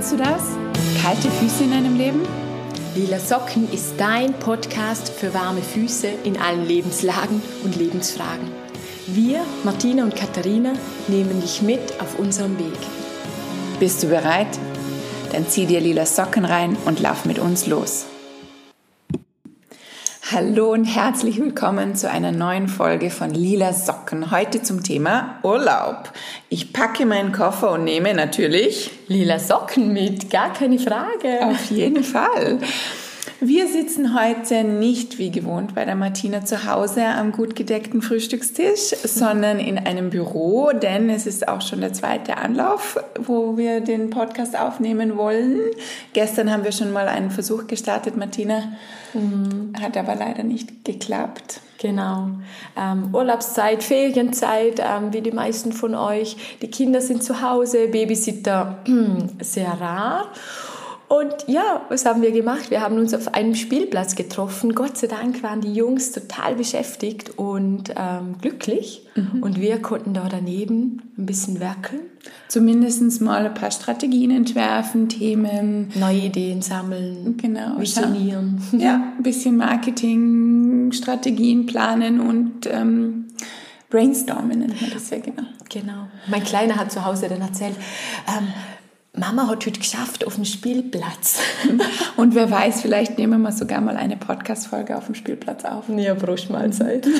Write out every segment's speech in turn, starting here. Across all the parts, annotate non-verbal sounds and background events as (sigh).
Kennst du das? Kalte Füße in einem Leben? Lila Socken ist dein Podcast für warme Füße in allen Lebenslagen und Lebensfragen. Wir, Martina und Katharina, nehmen dich mit auf unserem Weg. Bist du bereit? Dann zieh dir lila Socken rein und lauf mit uns los. Hallo und herzlich willkommen zu einer neuen Folge von Lila Socken. Heute zum Thema Urlaub. Ich packe meinen Koffer und nehme natürlich Lila Socken mit, gar keine Frage. Auf jeden Fall. Wir sitzen heute nicht wie gewohnt bei der Martina zu Hause am gut gedeckten Frühstückstisch, sondern in einem Büro, denn es ist auch schon der zweite Anlauf, wo wir den Podcast aufnehmen wollen. Gestern haben wir schon mal einen Versuch gestartet, Martina. Mhm. Hat aber leider nicht geklappt. Genau. Ähm, Urlaubszeit, Ferienzeit, ähm, wie die meisten von euch. Die Kinder sind zu Hause, Babysitter (clears throat) sehr rar. Und ja, was haben wir gemacht? Wir haben uns auf einem Spielplatz getroffen. Gott sei Dank waren die Jungs total beschäftigt und ähm, glücklich. Mhm. Und wir konnten da daneben ein bisschen werkeln. Zumindest mal ein paar Strategien entwerfen, Themen. Neue Ideen sammeln. Genau. Visionieren. Ja, ein bisschen Marketing, Strategien planen und ähm, brainstormen nennt man das ja genau. Genau. Mein Kleiner hat zu Hause dann erzählt, ähm, Mama hat heute geschafft auf dem Spielplatz. (laughs) Und wer weiß, vielleicht nehmen wir sogar mal eine Podcast-Folge auf dem Spielplatz auf. Ja, Brustmahlzeit. (laughs)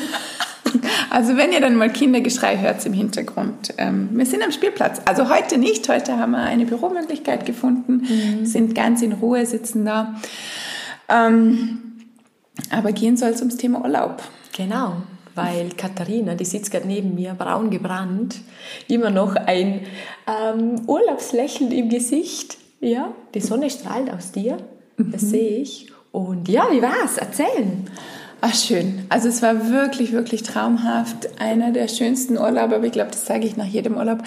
Also wenn ihr dann mal Kindergeschrei hört im Hintergrund, ähm, wir sind am Spielplatz. Also heute nicht, heute haben wir eine Büromöglichkeit gefunden, mhm. sind ganz in Ruhe, sitzen da. Ähm, aber gehen soll es ums Thema Urlaub. Genau weil Katharina, die sitzt gerade neben mir, braun gebrannt, immer noch ein ähm, Urlaubslächeln im Gesicht. Ja, die Sonne strahlt aus dir, das mhm. sehe ich. Und ja, wie war's? Erzählen. Ach, schön. Also es war wirklich, wirklich traumhaft. Einer der schönsten Urlaube, aber ich glaube, das sage ich nach jedem Urlaub,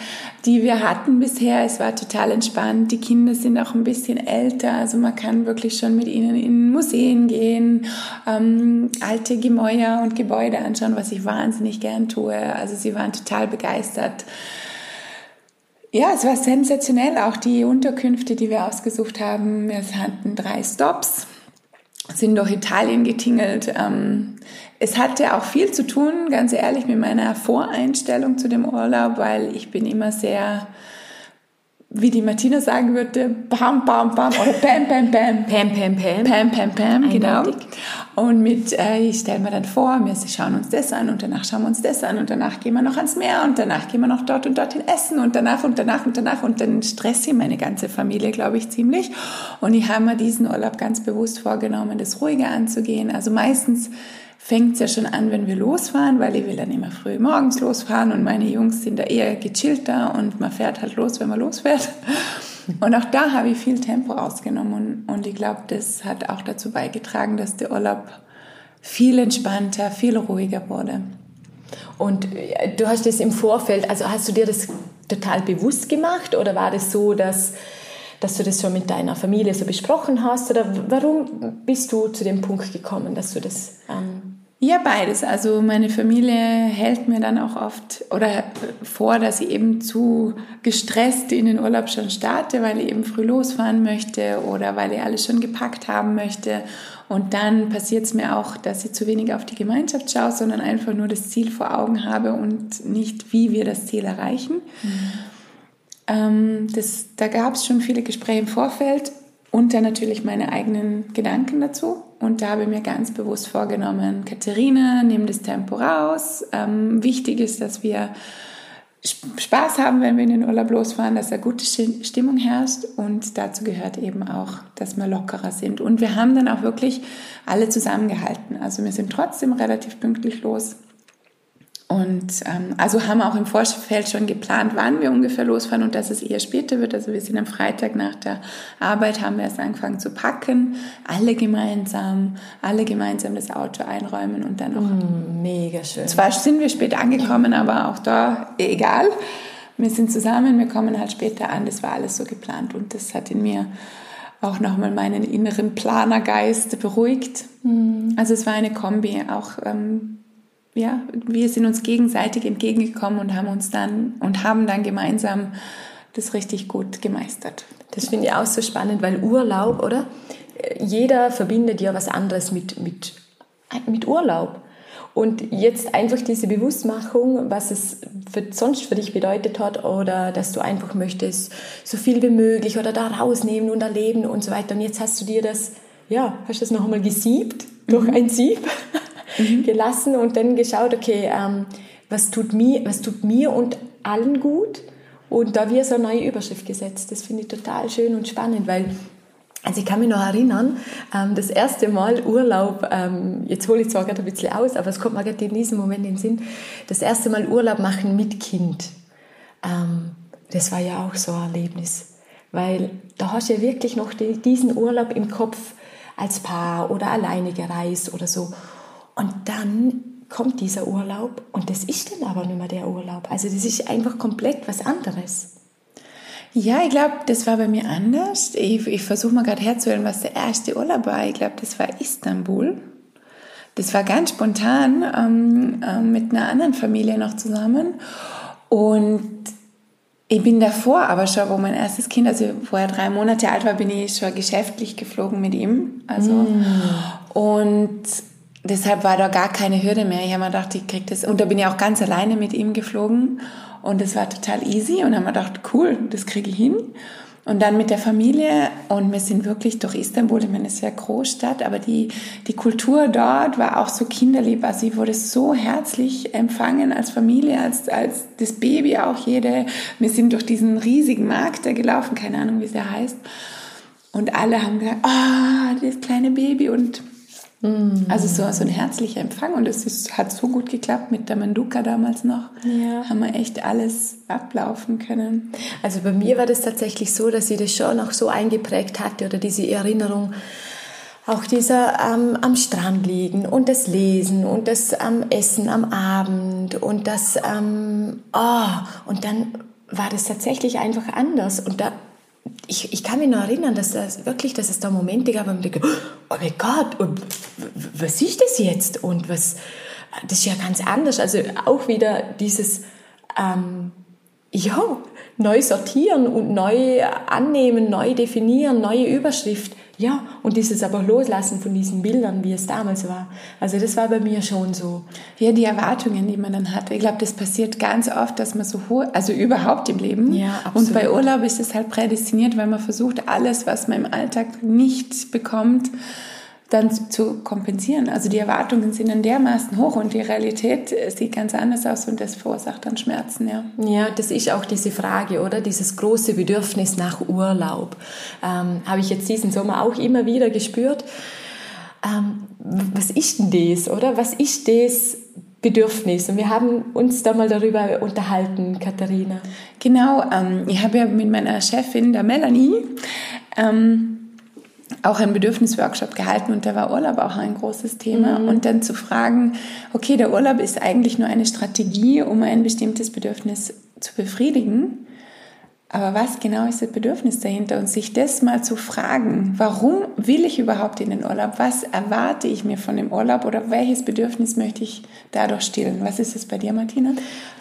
die wir hatten bisher. Es war total entspannt. Die Kinder sind auch ein bisschen älter, also man kann wirklich schon mit ihnen in Museen gehen, ähm, alte Gemäuer und Gebäude anschauen, was ich wahnsinnig gern tue. Also sie waren total begeistert. Ja, es war sensationell, auch die Unterkünfte, die wir ausgesucht haben. Wir hatten drei Stops sind durch Italien getingelt. Ähm, es hatte auch viel zu tun, ganz ehrlich, mit meiner Voreinstellung zu dem Urlaub, weil ich bin immer sehr wie die Martina sagen würde, bam, bam, bam oder bam, bam, bam. (laughs) Pam, pam, pam. Pam, pam, pam, genau. Und mit, äh, ich stelle mir dann vor, wir schauen uns das an und danach schauen wir uns das an und danach gehen wir noch ans Meer und danach gehen wir noch dort und dorthin essen und danach und danach und danach und dann stresse ich meine ganze Familie, glaube ich, ziemlich. Und ich habe mir diesen Urlaub ganz bewusst vorgenommen, das ruhiger anzugehen. Also meistens fängt es ja schon an, wenn wir losfahren, weil ich will dann immer früh morgens losfahren und meine Jungs sind da eher gechillter und man fährt halt los, wenn man losfährt. (laughs) Und auch da habe ich viel Tempo rausgenommen und, und ich glaube, das hat auch dazu beigetragen, dass der Urlaub viel entspannter, viel ruhiger wurde. Und äh, du hast das im Vorfeld, also hast du dir das total bewusst gemacht oder war das so, dass, dass du das schon mit deiner Familie so besprochen hast? Oder warum bist du zu dem Punkt gekommen, dass du das ähm, ja, beides. Also meine Familie hält mir dann auch oft oder vor, dass ich eben zu gestresst in den Urlaub schon starte, weil ich eben früh losfahren möchte oder weil ich alles schon gepackt haben möchte. Und dann passiert es mir auch, dass ich zu wenig auf die Gemeinschaft schaue, sondern einfach nur das Ziel vor Augen habe und nicht, wie wir das Ziel erreichen. Mhm. Ähm, das, da gab es schon viele Gespräche im Vorfeld und dann natürlich meine eigenen Gedanken dazu. Und da habe ich mir ganz bewusst vorgenommen, Katharina, nimm das Tempo raus. Ähm, wichtig ist, dass wir Spaß haben, wenn wir in den Urlaub losfahren, dass da gute Stimmung herrscht und dazu gehört eben auch, dass wir lockerer sind. Und wir haben dann auch wirklich alle zusammengehalten. Also wir sind trotzdem relativ pünktlich los und ähm, also haben auch im Vorfeld schon geplant, wann wir ungefähr losfahren und dass es eher später wird. Also wir sind am Freitag nach der Arbeit, haben wir erst angefangen zu packen, alle gemeinsam, alle gemeinsam das Auto einräumen und dann noch. Mm, mega schön. Zwar sind wir spät angekommen, aber auch da egal. Wir sind zusammen, wir kommen halt später an. Das war alles so geplant und das hat in mir auch nochmal meinen inneren Planergeist beruhigt. Mm. Also es war eine Kombi, auch ähm, ja, wir sind uns gegenseitig entgegengekommen und haben uns dann und haben dann gemeinsam das richtig gut gemeistert. Das finde ich auch so spannend, weil Urlaub, oder? Jeder verbindet ja was anderes mit, mit, mit Urlaub. Und jetzt einfach diese Bewusstmachung, was es für, sonst für dich bedeutet hat oder dass du einfach möchtest so viel wie möglich oder da rausnehmen und erleben und so weiter. Und jetzt hast du dir das, ja, hast du das noch einmal gesiebt durch mhm. ein Sieb mhm. gelassen und dann geschaut, okay, ähm, was, tut mir, was tut mir und allen gut? Und da wir so eine neue Überschrift gesetzt. Das finde ich total schön und spannend, weil also ich kann mich noch erinnern, ähm, das erste Mal Urlaub, ähm, jetzt hole ich zwar gerade ein bisschen aus, aber es kommt mir gerade in diesem Moment in den Sinn, das erste Mal Urlaub machen mit Kind. Ähm, das war ja auch so ein Erlebnis, weil da hast du ja wirklich noch diesen Urlaub im Kopf als Paar oder alleine gereist oder so. Und dann kommt dieser Urlaub und das ist dann aber nicht mehr der Urlaub. Also das ist einfach komplett was anderes. Ja, ich glaube, das war bei mir anders. Ich, ich versuche mal gerade herzuhören, was der erste Urlaub war. Ich glaube, das war Istanbul. Das war ganz spontan ähm, äh, mit einer anderen Familie noch zusammen. Und ich bin davor aber schon, wo mein erstes Kind, also vorher drei Monate alt war, bin ich schon geschäftlich geflogen mit ihm. Also, mm. Und deshalb war da gar keine Hürde mehr. Ich habe mir gedacht, ich krieg das. Und da bin ich auch ganz alleine mit ihm geflogen. Und das war total easy. Und dann habe ich gedacht, cool, das kriege ich hin. Und dann mit der Familie und wir sind wirklich durch Istanbul, ich meine, es ist ja Großstadt, aber die, die Kultur dort war auch so kinderlieb. Also ich wurde so herzlich empfangen als Familie, als, als das Baby auch jede. Wir sind durch diesen riesigen Markt da gelaufen, keine Ahnung, wie es der heißt. Und alle haben gesagt, ah, oh, das kleine Baby und Mhm. Also so, so ein herzlicher Empfang und es ist, hat so gut geklappt mit der Manduka damals noch. Ja. Haben wir echt alles ablaufen können. Also bei mir war das tatsächlich so, dass ich das schon auch so eingeprägt hatte oder diese Erinnerung, auch dieser ähm, am Strand liegen und das Lesen und das ähm, Essen am Abend und das, ähm, oh, und dann war das tatsächlich einfach anders und da ich, ich kann mich noch erinnern, dass das wirklich, dass es da Momente gab, wo ich denke, oh mein Gott, und was ist das jetzt? Und was, das ist ja ganz anders. Also auch wieder dieses, ähm, ja, neu sortieren und neu annehmen, neu definieren, neue Überschrift. Ja, und dieses aber loslassen von diesen Bildern, wie es damals war. Also das war bei mir schon so. Ja, die Erwartungen, die man dann hat. Ich glaube, das passiert ganz oft, dass man so hohe, also überhaupt im Leben. Ja, absolut. Und bei Urlaub ist es halt prädestiniert, weil man versucht, alles, was man im Alltag nicht bekommt, dann zu kompensieren. Also die Erwartungen sind dann dermaßen hoch und die Realität äh, sieht ganz anders aus und das verursacht dann Schmerzen, ja. Ja, das ist auch diese Frage, oder? Dieses große Bedürfnis nach Urlaub. Ähm, Habe ich jetzt diesen Sommer auch immer wieder gespürt. Ähm, was ist denn das, oder? Was ist das Bedürfnis? Und wir haben uns da mal darüber unterhalten, Katharina. Genau, ähm, ich habe ja mit meiner Chefin, der Melanie, ähm, auch einen Bedürfnisworkshop gehalten und da war Urlaub auch ein großes Thema. Mhm. Und dann zu fragen, okay, der Urlaub ist eigentlich nur eine Strategie, um ein bestimmtes Bedürfnis zu befriedigen. Aber was genau ist das Bedürfnis dahinter? Und sich das mal zu fragen, warum will ich überhaupt in den Urlaub? Was erwarte ich mir von dem Urlaub oder welches Bedürfnis möchte ich dadurch stillen? Was ist es bei dir, Martina?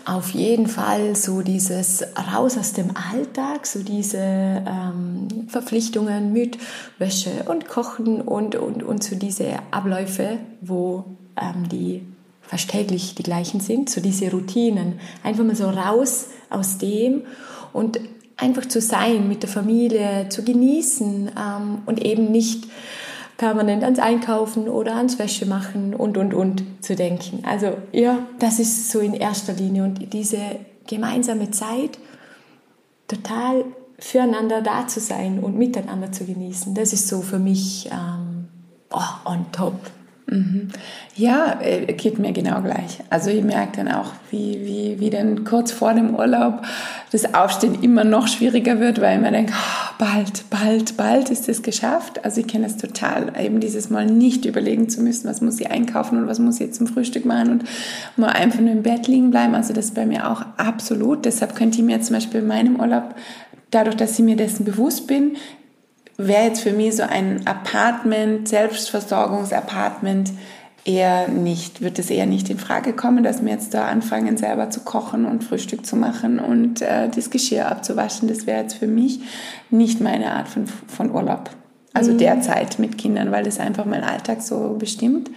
Auf jeden Fall so dieses raus aus dem Alltag, so diese ähm, Verpflichtungen mit Wäsche und Kochen und, und, und so diese Abläufe, wo ähm, die fast täglich die gleichen sind, so diese Routinen. Einfach mal so raus aus dem und einfach zu sein mit der Familie, zu genießen ähm, und eben nicht permanent ans Einkaufen oder ans Wäsche machen und, und, und zu denken. Also ja, das ist so in erster Linie und diese gemeinsame Zeit total füreinander da zu sein und miteinander zu genießen, das ist so für mich ähm, oh, on top. Ja, äh, geht mir genau gleich. Also ich merke dann auch, wie, wie, wie dann kurz vor dem Urlaub das Aufstehen immer noch schwieriger wird, weil man denkt, oh, bald, bald, bald ist es geschafft. Also ich kenne es total, eben dieses Mal nicht überlegen zu müssen, was muss ich einkaufen und was muss ich jetzt zum Frühstück machen und mal einfach nur im Bett liegen bleiben. Also das ist bei mir auch absolut. Deshalb könnte ich mir zum Beispiel in meinem Urlaub dadurch, dass ich mir dessen bewusst bin, wäre jetzt für mich so ein Apartment, Selbstversorgungsapartment eher nicht, wird es eher nicht in Frage kommen, dass wir jetzt da anfangen, selber zu kochen und Frühstück zu machen und äh, das Geschirr abzuwaschen. Das wäre jetzt für mich nicht meine Art von, von Urlaub. Also mhm. derzeit mit Kindern, weil das einfach mein Alltag so bestimmt.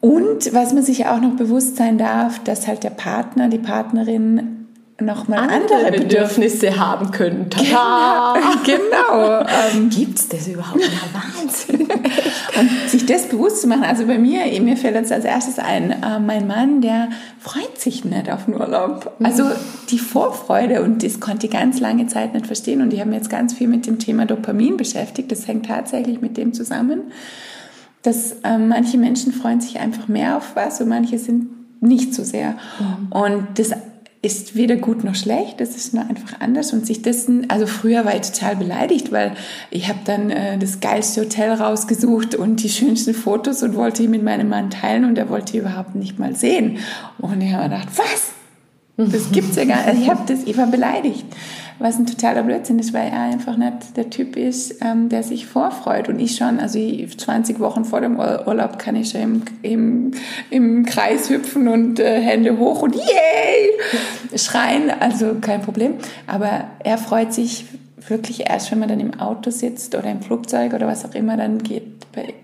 Und was man sich auch noch bewusst sein darf, dass halt der Partner, die Partnerin nochmal andere, andere Bedürfnisse haben können. Genau. genau. Ähm, Gibt es das überhaupt? Ja, Wahnsinn. (laughs) und sich das bewusst zu machen. Also bei mir, mir fällt jetzt als erstes ein, äh, mein Mann, der freut sich nicht auf den Urlaub. Also die Vorfreude und das konnte ich ganz lange Zeit nicht verstehen. Und ich habe mich jetzt ganz viel mit dem Thema Dopamin beschäftigt. Das hängt tatsächlich mit dem zusammen, dass äh, manche Menschen freuen sich einfach mehr auf was und manche sind nicht so sehr. Mhm. Und das ist weder gut noch schlecht, das ist nur einfach anders und sich dessen, also früher war ich total beleidigt, weil ich habe dann äh, das geilste Hotel rausgesucht und die schönsten Fotos und wollte die mit meinem Mann teilen und er wollte die überhaupt nicht mal sehen. Und ich habe gedacht, was? Das gibt's ja gar nicht. Ich habe das, ich war beleidigt was ein totaler Blödsinn ist, weil er einfach nicht der Typ ist, ähm, der sich vorfreut. Und ich schon, also 20 Wochen vor dem Urlaub kann ich schon im, im, im Kreis hüpfen und äh, Hände hoch und yay schreien, also kein Problem. Aber er freut sich wirklich erst, wenn man dann im Auto sitzt oder im Flugzeug oder was auch immer, dann geht bei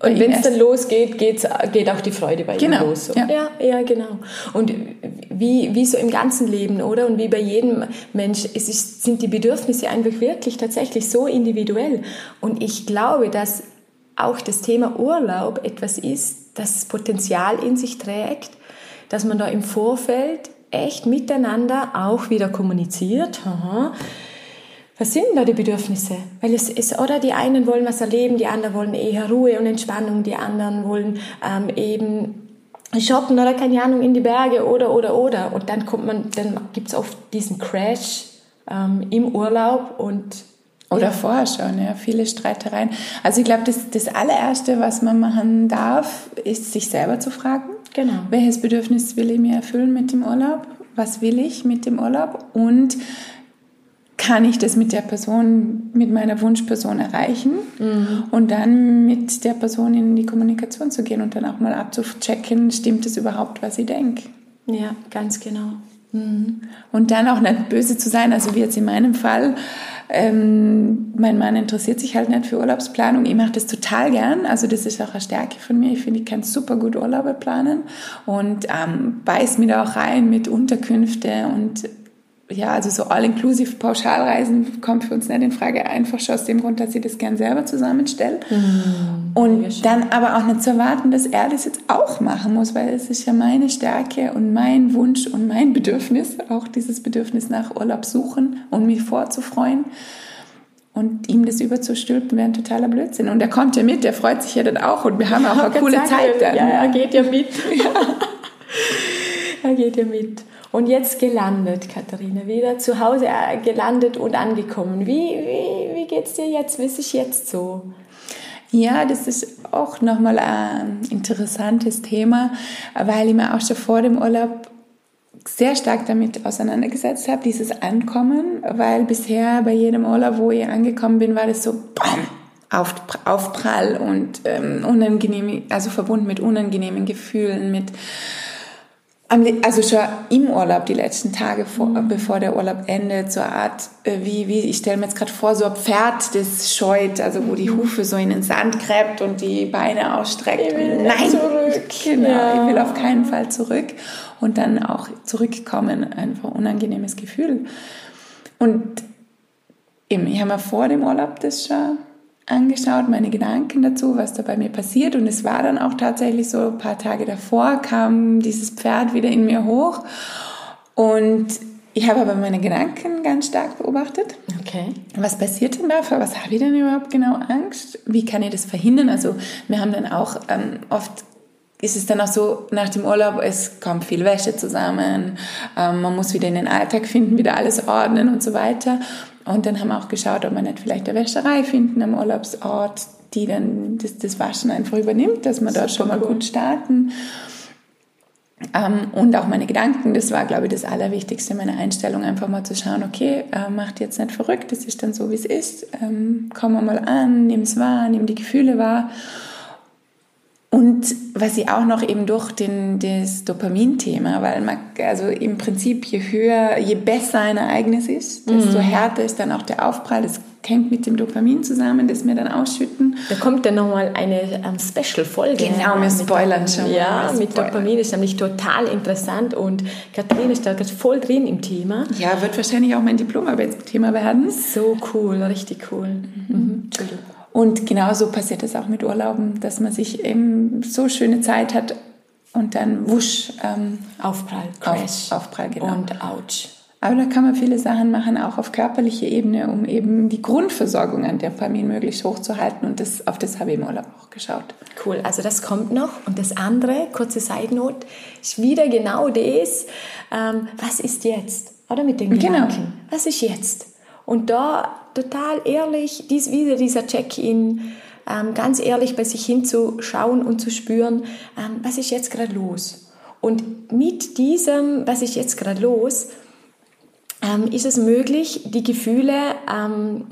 und wenn es dann losgeht, geht's, geht auch die Freude bei genau. ihm los. So. Ja. ja, ja, genau. Und wie, wie so im ganzen Leben, oder? Und wie bei jedem Mensch, es ist, sind die Bedürfnisse einfach wirklich tatsächlich so individuell. Und ich glaube, dass auch das Thema Urlaub etwas ist, das Potenzial in sich trägt, dass man da im Vorfeld echt miteinander auch wieder kommuniziert. Aha was sind da die Bedürfnisse? Weil es ist, oder die einen wollen was erleben, die anderen wollen eher Ruhe und Entspannung, die anderen wollen ähm, eben shoppen oder keine Ahnung in die Berge oder oder oder und dann kommt man, dann gibt es oft diesen Crash ähm, im Urlaub und oder ja. vorher schon, ja, viele Streitereien. Also ich glaube, das, das allererste, was man machen darf, ist sich selber zu fragen. Genau. Welches Bedürfnis will ich mir erfüllen mit dem Urlaub? Was will ich mit dem Urlaub? Und kann ich das mit der Person, mit meiner Wunschperson erreichen mhm. und dann mit der Person in die Kommunikation zu gehen und dann auch mal abzuchecken, stimmt es überhaupt, was ich denke. Ja, ganz genau. Mhm. Und dann auch nicht böse zu sein, also wie jetzt in meinem Fall, ähm, mein Mann interessiert sich halt nicht für Urlaubsplanung. Ich mache das total gern. Also das ist auch eine Stärke von mir. Ich finde, ich kann super gut Urlaube planen und ähm, beiß mir da auch rein mit Unterkünfte und ja, also so all-inclusive Pauschalreisen kommt für uns nicht in Frage, einfach schon aus dem Grund, dass ich das gern selber zusammenstelle. Mhm, und dann aber auch nicht zu erwarten, dass er das jetzt auch machen muss, weil es ist ja meine Stärke und mein Wunsch und mein Bedürfnis, auch dieses Bedürfnis nach Urlaub suchen und mich vorzufreuen. Und ihm das überzustülpen wäre ein totaler Blödsinn. Und er kommt ja mit, der freut sich ja dann auch und wir haben auch (laughs) eine coole Zeit dann. (laughs) Ja, er geht ja mit. Ja. er geht ja mit. Und jetzt gelandet, Katharina, wieder zu Hause äh, gelandet und angekommen. Wie, wie, wie geht es dir jetzt? Wie ist es jetzt so? Ja, das ist auch nochmal ein interessantes Thema, weil ich mir auch schon vor dem Urlaub sehr stark damit auseinandergesetzt habe, dieses Ankommen, weil bisher bei jedem Urlaub, wo ich angekommen bin, war das so BAM! Auf, Aufprall und ähm, unangenehm, also verbunden mit unangenehmen Gefühlen, mit also schon im Urlaub, die letzten Tage, vor, mhm. bevor der Urlaub endet, so eine Art, äh, wie, wie ich stelle mir jetzt gerade vor, so ein Pferd, das scheut, also wo die mhm. Hufe so in den Sand gräbt und die Beine ausstreckt. Will Nein, zurück. Genau, ja. ich will auf keinen Fall zurück. Und dann auch zurückkommen, einfach unangenehmes Gefühl. Und eben, ich habe mir vor dem Urlaub das schon angeschaut, meine Gedanken dazu, was da bei mir passiert. Und es war dann auch tatsächlich so, ein paar Tage davor kam dieses Pferd wieder in mir hoch. Und ich habe aber meine Gedanken ganz stark beobachtet. Okay. Was passiert denn da? Für was habe ich denn überhaupt genau Angst? Wie kann ich das verhindern? Also wir haben dann auch ähm, oft ist es dann auch so, nach dem Urlaub, es kommt viel Wäsche zusammen, ähm, man muss wieder in den Alltag finden, wieder alles ordnen und so weiter. Und dann haben wir auch geschaut, ob wir nicht vielleicht eine Wäscherei finden am Urlaubsort, die dann das, das Waschen einfach übernimmt, dass wir dort schon mal gut starten. Ähm, und auch meine Gedanken, das war, glaube ich, das Allerwichtigste, meine Einstellung, einfach mal zu schauen, okay, äh, macht jetzt nicht verrückt, das ist dann so, wie es ist. Ähm, komm mal an, nimm es wahr, nimm die Gefühle wahr. Und was ich auch noch eben durch den, das Dopamin-Thema, weil man, also im Prinzip je höher, je besser ein Ereignis ist, desto mhm. härter ist dann auch der Aufprall. Das hängt mit dem Dopamin zusammen, das wir dann ausschütten. Da kommt dann nochmal eine ähm, Special-Folge. Genau, wir spoilern schon. Ja, mit Dopamin ist nämlich total interessant und Katrin ist da voll drin im Thema. Ja, wird wahrscheinlich auch mein Diplomarbeitsthema werden. So cool, richtig cool. Mhm. Mhm. Entschuldigung. Und genauso passiert es auch mit Urlauben, dass man sich eben so schöne Zeit hat und dann wusch. Ähm, Aufprall, Crash. Auf, Aufprall, genau. Und ouch. Aber da kann man viele Sachen machen, auch auf körperlicher Ebene, um eben die Grundversorgung an Dopamin möglichst hochzuhalten. Und das, auf das habe ich im Urlaub auch geschaut. Cool, also das kommt noch. Und das andere, kurze Side Note, ist wieder genau das, ähm, was ist jetzt? Oder mit den genau. Gedanken. Genau. Was ist jetzt? Und da total ehrlich, dies wieder dieser Check-in, ähm, ganz ehrlich bei sich hinzuschauen und zu spüren, ähm, was ist jetzt gerade los? Und mit diesem, was ist jetzt gerade los, ähm, ist es möglich, die Gefühle ähm,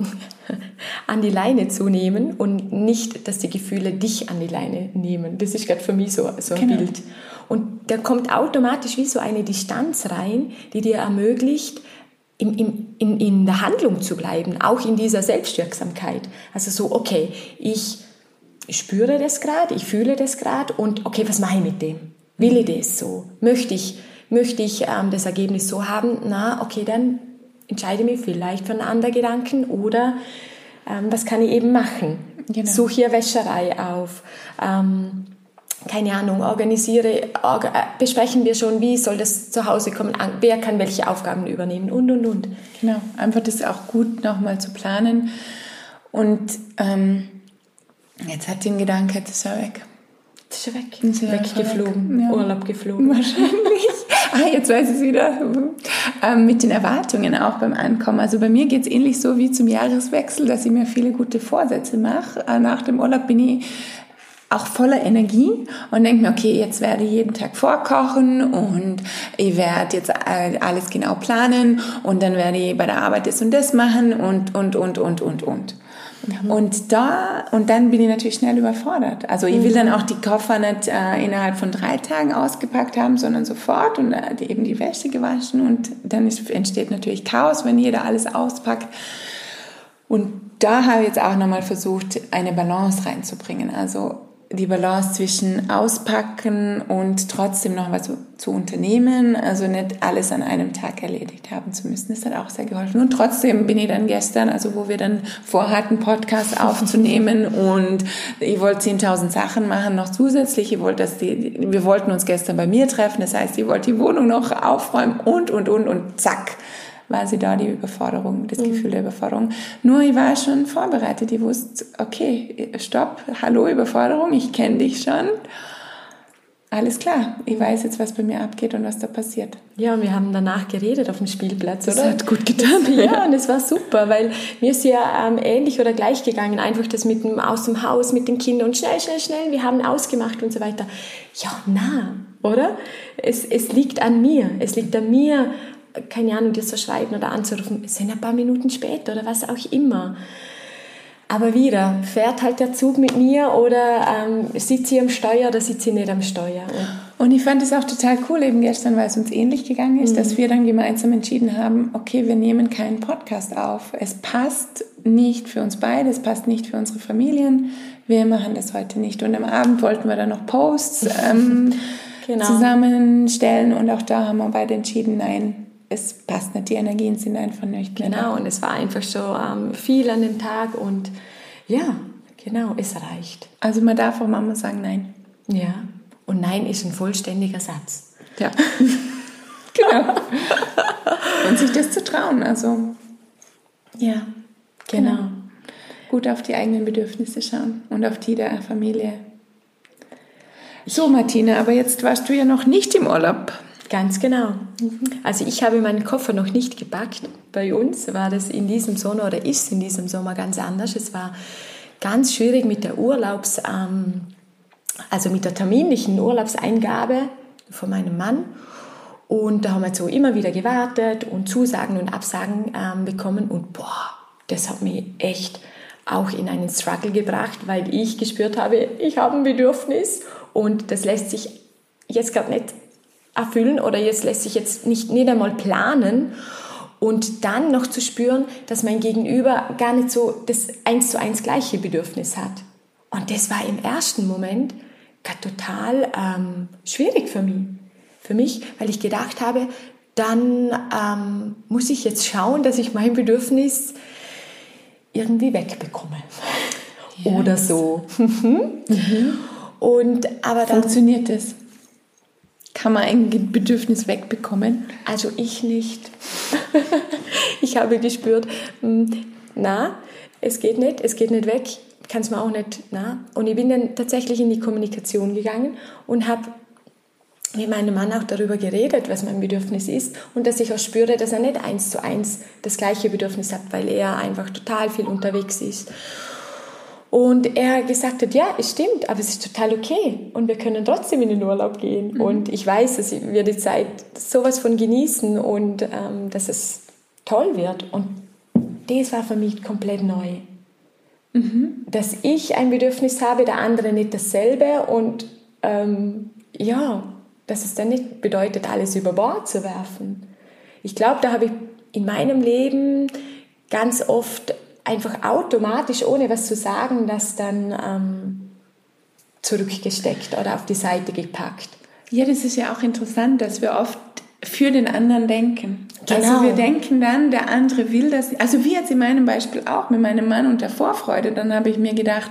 (laughs) an die Leine zu nehmen und nicht, dass die Gefühle dich an die Leine nehmen. Das ist gerade für mich so, so ein genau. Bild. Und da kommt automatisch wie so eine Distanz rein, die dir ermöglicht, in, in, in, der Handlung zu bleiben, auch in dieser Selbstwirksamkeit. Also so, okay, ich spüre das gerade, ich fühle das gerade und okay, was mache ich mit dem? Will ich das so? Möchte ich, möchte ich ähm, das Ergebnis so haben? Na, okay, dann entscheide ich mich vielleicht für einen anderen Gedanken oder ähm, was kann ich eben machen? Genau. Suche hier Wäscherei auf. Ähm, keine Ahnung, organisiere, orga, äh, besprechen wir schon, wie soll das zu Hause kommen, wer kann welche Aufgaben übernehmen und, und, und. Genau, einfach das auch gut nochmal zu planen. Und ähm, jetzt hat den Gedanke, das ist ja weg. Das ist ja weg. Ist Weggeflogen, weg. ja. Urlaub geflogen. Wahrscheinlich. (laughs) ah, jetzt weiß ich es wieder. Ähm, mit den Erwartungen auch beim Ankommen. Also bei mir geht es ähnlich so wie zum Jahreswechsel, dass ich mir viele gute Vorsätze mache. Äh, nach dem Urlaub bin ich auch voller Energie und denke mir, okay, jetzt werde ich jeden Tag vorkochen und ich werde jetzt alles genau planen und dann werde ich bei der Arbeit das und das machen und, und, und, und, und, und. Mhm. Und da, und dann bin ich natürlich schnell überfordert. Also ich will dann mhm. auch die Koffer nicht äh, innerhalb von drei Tagen ausgepackt haben, sondern sofort und äh, eben die Wäsche gewaschen und dann ist, entsteht natürlich Chaos, wenn jeder alles auspackt. Und da habe ich jetzt auch nochmal versucht, eine Balance reinzubringen. Also die Balance zwischen auspacken und trotzdem noch was zu unternehmen, also nicht alles an einem Tag erledigt haben zu müssen. Das hat auch sehr geholfen. Und trotzdem bin ich dann gestern, also wo wir dann vorhatten, Podcast aufzunehmen und ich wollte 10.000 Sachen machen noch zusätzlich. Ich wollte, dass die, wir wollten uns gestern bei mir treffen. Das heißt, ich wollte die Wohnung noch aufräumen und, und, und, und zack war sie da die Überforderung, das mhm. Gefühl der Überforderung. Nur ich war schon vorbereitet. Ich wusste, okay, stopp, hallo Überforderung, ich kenne dich schon. Alles klar, ich weiß jetzt, was bei mir abgeht und was da passiert. Ja, wir haben danach geredet auf dem Spielplatz, das oder? hat gut getan. (laughs) ja, und es war super, weil mir ist ja ähm, ähnlich oder gleich gegangen. Einfach das mit dem aus dem Haus, mit den Kindern und schnell, schnell, schnell, wir haben ausgemacht und so weiter. Ja, na, oder? Es, es liegt an mir. Es liegt an mir, keine Ahnung, dir zu schreiben oder anzurufen, es sind ein paar Minuten später oder was auch immer. Aber wieder, fährt halt der Zug mit mir oder ähm, sitze ich am Steuer oder sitze ich nicht am Steuer. Und ich fand es auch total cool eben gestern, weil es uns ähnlich gegangen ist, mhm. dass wir dann gemeinsam entschieden haben, okay, wir nehmen keinen Podcast auf. Es passt nicht für uns beide, es passt nicht für unsere Familien. Wir machen das heute nicht. Und am Abend wollten wir dann noch Posts (laughs) ähm, genau. zusammenstellen und auch da haben wir beide entschieden, nein, es passt nicht, die Energien sind einfach nicht mehr. Genau, und es war einfach so ähm, viel an dem Tag und ja, genau, es reicht. Also man darf auch Mama sagen Nein. Ja, und Nein ist ein vollständiger Satz. Ja, (laughs) genau. und sich das zu trauen, also ja, genau. genau. Gut auf die eigenen Bedürfnisse schauen und auf die der Familie. So, Martina, aber jetzt warst du ja noch nicht im Urlaub. Ganz genau. Also ich habe meinen Koffer noch nicht gepackt. Bei uns war das in diesem Sommer oder ist in diesem Sommer ganz anders. Es war ganz schwierig mit der Urlaubs, ähm, also mit der terminlichen Urlaubseingabe von meinem Mann. Und da haben wir so immer wieder gewartet und Zusagen und Absagen ähm, bekommen. Und boah, das hat mich echt auch in einen Struggle gebracht, weil ich gespürt habe, ich habe ein Bedürfnis und das lässt sich jetzt gerade nicht erfüllen oder jetzt lässt sich jetzt nicht, nicht einmal planen und dann noch zu spüren, dass mein Gegenüber gar nicht so das eins zu eins gleiche Bedürfnis hat. Und das war im ersten Moment total ähm, schwierig für mich. Für mich, weil ich gedacht habe, dann ähm, muss ich jetzt schauen, dass ich mein Bedürfnis irgendwie wegbekomme. Yes. Oder so. (laughs) mhm. Und, aber dann, Funktioniert das? Kann man ein Bedürfnis wegbekommen? Also ich nicht. (laughs) ich habe gespürt, hm, na, es geht nicht, es geht nicht weg, kann es mir auch nicht, na. Und ich bin dann tatsächlich in die Kommunikation gegangen und habe mit meinem Mann auch darüber geredet, was mein Bedürfnis ist und dass ich auch spüre, dass er nicht eins zu eins das gleiche Bedürfnis hat, weil er einfach total viel unterwegs ist. Und er gesagt hat, ja, es stimmt, aber es ist total okay und wir können trotzdem in den Urlaub gehen. Mhm. Und ich weiß, dass wir die Zeit sowas von genießen und ähm, dass es toll wird. Und das war für mich komplett neu. Mhm. Dass ich ein Bedürfnis habe, der andere nicht dasselbe und ähm, ja, dass es dann nicht bedeutet, alles über Bord zu werfen. Ich glaube, da habe ich in meinem Leben ganz oft einfach automatisch, ohne was zu sagen, das dann ähm, zurückgesteckt oder auf die Seite gepackt. Ja, das ist ja auch interessant, dass wir oft für den anderen denken. Also genau. Also wir denken dann, der andere will das. Also wie jetzt in meinem Beispiel auch mit meinem Mann und der Vorfreude, dann habe ich mir gedacht,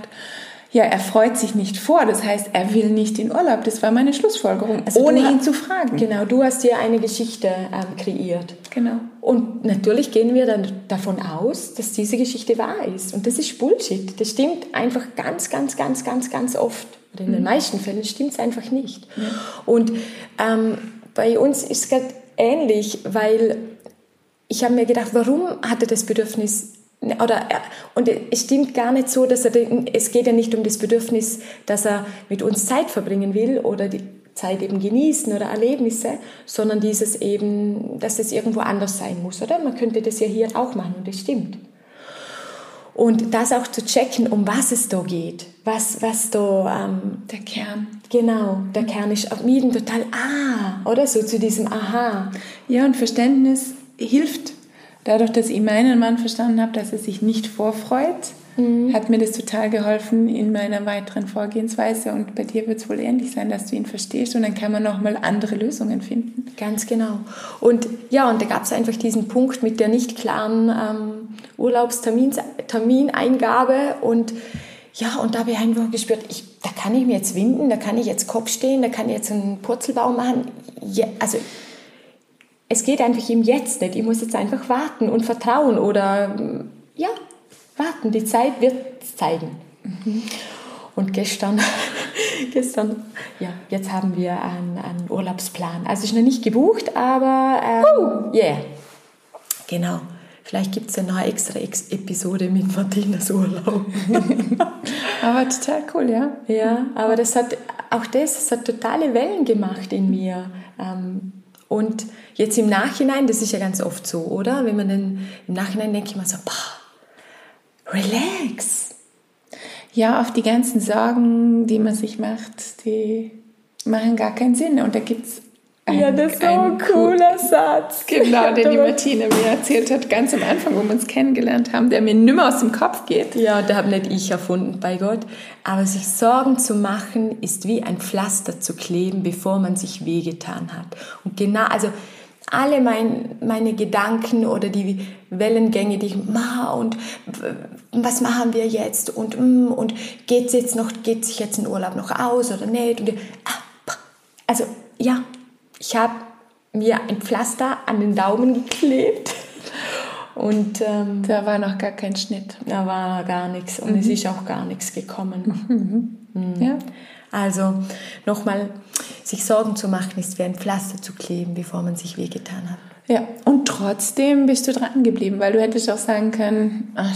ja, er freut sich nicht vor. Das heißt, er will nicht in Urlaub. Das war meine Schlussfolgerung, also ohne ihn zu fragen. Genau, du hast dir eine Geschichte ähm, kreiert. Genau. Und natürlich gehen wir dann davon aus, dass diese Geschichte wahr ist. Und das ist Bullshit. Das stimmt einfach ganz, ganz, ganz, ganz, ganz oft. Oder in mhm. den meisten Fällen stimmt es einfach nicht. Mhm. Und ähm, bei uns ist es gerade ähnlich, weil ich habe mir gedacht, warum hat er das Bedürfnis, oder, und es stimmt gar nicht so, dass er, es geht ja nicht um das Bedürfnis, dass er mit uns Zeit verbringen will oder die Zeit eben genießen oder Erlebnisse, sondern dieses eben, dass es irgendwo anders sein muss, oder? Man könnte das ja hier auch machen und das stimmt. Und das auch zu checken, um was es da geht, was, was da... Ähm, der Kern. Genau, der Kern ist auf Mieden total, ah, oder so zu diesem Aha. Ja, und Verständnis hilft dadurch, dass ich meinen Mann verstanden habe, dass er sich nicht vorfreut, mhm. hat mir das total geholfen in meiner weiteren Vorgehensweise. Und bei dir wird es wohl ähnlich sein, dass du ihn verstehst und dann kann man nochmal andere Lösungen finden. Ganz genau. Und ja, und da gab es einfach diesen Punkt mit der nicht klaren ähm, Urlaubstermineingabe und ja, und da habe ich einfach gespürt, ich, da kann ich mir jetzt winden, da kann ich jetzt Kopf stehen, da kann ich jetzt einen Purzelbau machen. Ja, also es geht einfach im Jetzt nicht. Ich muss jetzt einfach warten und vertrauen oder ja, warten. Die Zeit wird es zeigen. Mhm. Und gestern, (laughs) gestern, ja, jetzt haben wir einen, einen Urlaubsplan. Also ist noch nicht gebucht, aber ähm, uh. yeah, genau. Vielleicht gibt es ja noch eine extra Episode mit Martinas Urlaub. (laughs) aber total cool, ja. Ja, aber das hat, auch das, das hat totale Wellen gemacht in mir. Ähm, und jetzt im Nachhinein, das ist ja ganz oft so, oder? Wenn man dann im Nachhinein denkt, ich mal so, boah, relax. Ja, auf die ganzen Sorgen, die man sich macht, die machen gar keinen Sinn. Und da gibt es ja, das ist so ein cooler Satz. Genau, den die Martine mir erzählt hat, ganz am Anfang, wo wir uns kennengelernt haben, der mir nimmer aus dem Kopf geht. Ja, der habe nicht ich erfunden, bei Gott. Aber sich Sorgen zu machen, ist wie ein Pflaster zu kleben, bevor man sich wehgetan hat. Und genau, also alle mein, meine Gedanken oder die Wellengänge, die ich mache und was machen wir jetzt und mm, und geht's jetzt noch, geht sich jetzt ein Urlaub noch aus oder nicht? Und, ah, also ja, ich habe mir ein Pflaster an den Daumen geklebt. Und ähm, da war noch gar kein Schnitt. Da war gar nichts und mhm. es ist auch gar nichts gekommen. Mhm. Mhm. Ja. Also nochmal, sich Sorgen zu machen, ist wie ein Pflaster zu kleben, bevor man sich wehgetan hat. Ja, und trotzdem bist du dran geblieben, weil du hättest auch sagen können, ach,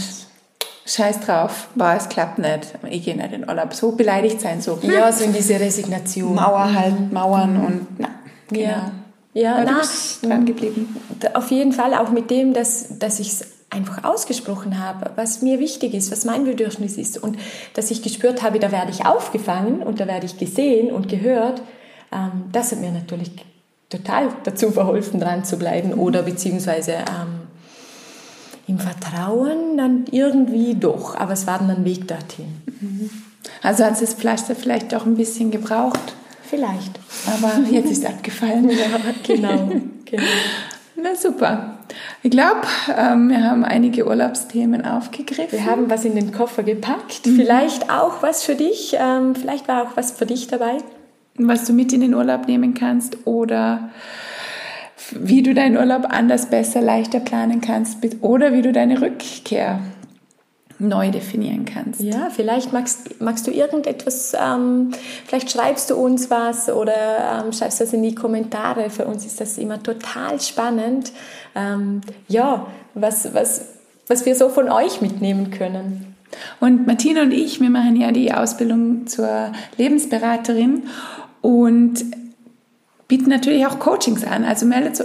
scheiß drauf, boah, es klappt nicht, ich gehe nicht in Urlaub. So beleidigt sein, so. Ja, so in diese Resignation. Mauer halten, Mauern und na, Genau. Ja, ja na, dran geblieben. Auf jeden Fall auch mit dem, dass, dass ich es einfach ausgesprochen habe, was mir wichtig ist, was mein Bedürfnis ist und dass ich gespürt habe, da werde ich aufgefangen und da werde ich gesehen und gehört, ähm, das hat mir natürlich total dazu verholfen, dran zu bleiben oder beziehungsweise ähm, im Vertrauen dann irgendwie doch, aber es war dann ein Weg dorthin. Mhm. Also hat es das Pflaster vielleicht doch ein bisschen gebraucht? Vielleicht. Aber jetzt ist abgefallen. ja, (laughs) genau. genau. Na super. Ich glaube, ähm, wir haben einige Urlaubsthemen aufgegriffen. Wir haben was in den Koffer gepackt. Mhm. Vielleicht auch was für dich. Ähm, vielleicht war auch was für dich dabei. Was du mit in den Urlaub nehmen kannst oder wie du deinen Urlaub anders, besser, leichter planen kannst oder wie du deine Rückkehr neu definieren kannst. Ja, vielleicht magst, magst du irgendetwas, ähm, vielleicht schreibst du uns was oder ähm, schreibst das in die Kommentare. Für uns ist das immer total spannend. Ähm, ja, was, was, was wir so von euch mitnehmen können. Und Martina und ich, wir machen ja die Ausbildung zur Lebensberaterin und bieten natürlich auch Coachings an. Also meldet,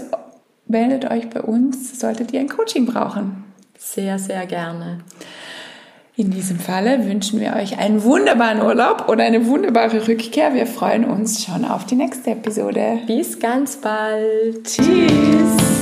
meldet euch bei uns, solltet ihr ein Coaching brauchen. Sehr, sehr gerne. In diesem Falle wünschen wir euch einen wunderbaren Urlaub oder eine wunderbare Rückkehr. Wir freuen uns schon auf die nächste Episode. Bis ganz bald. Tschüss.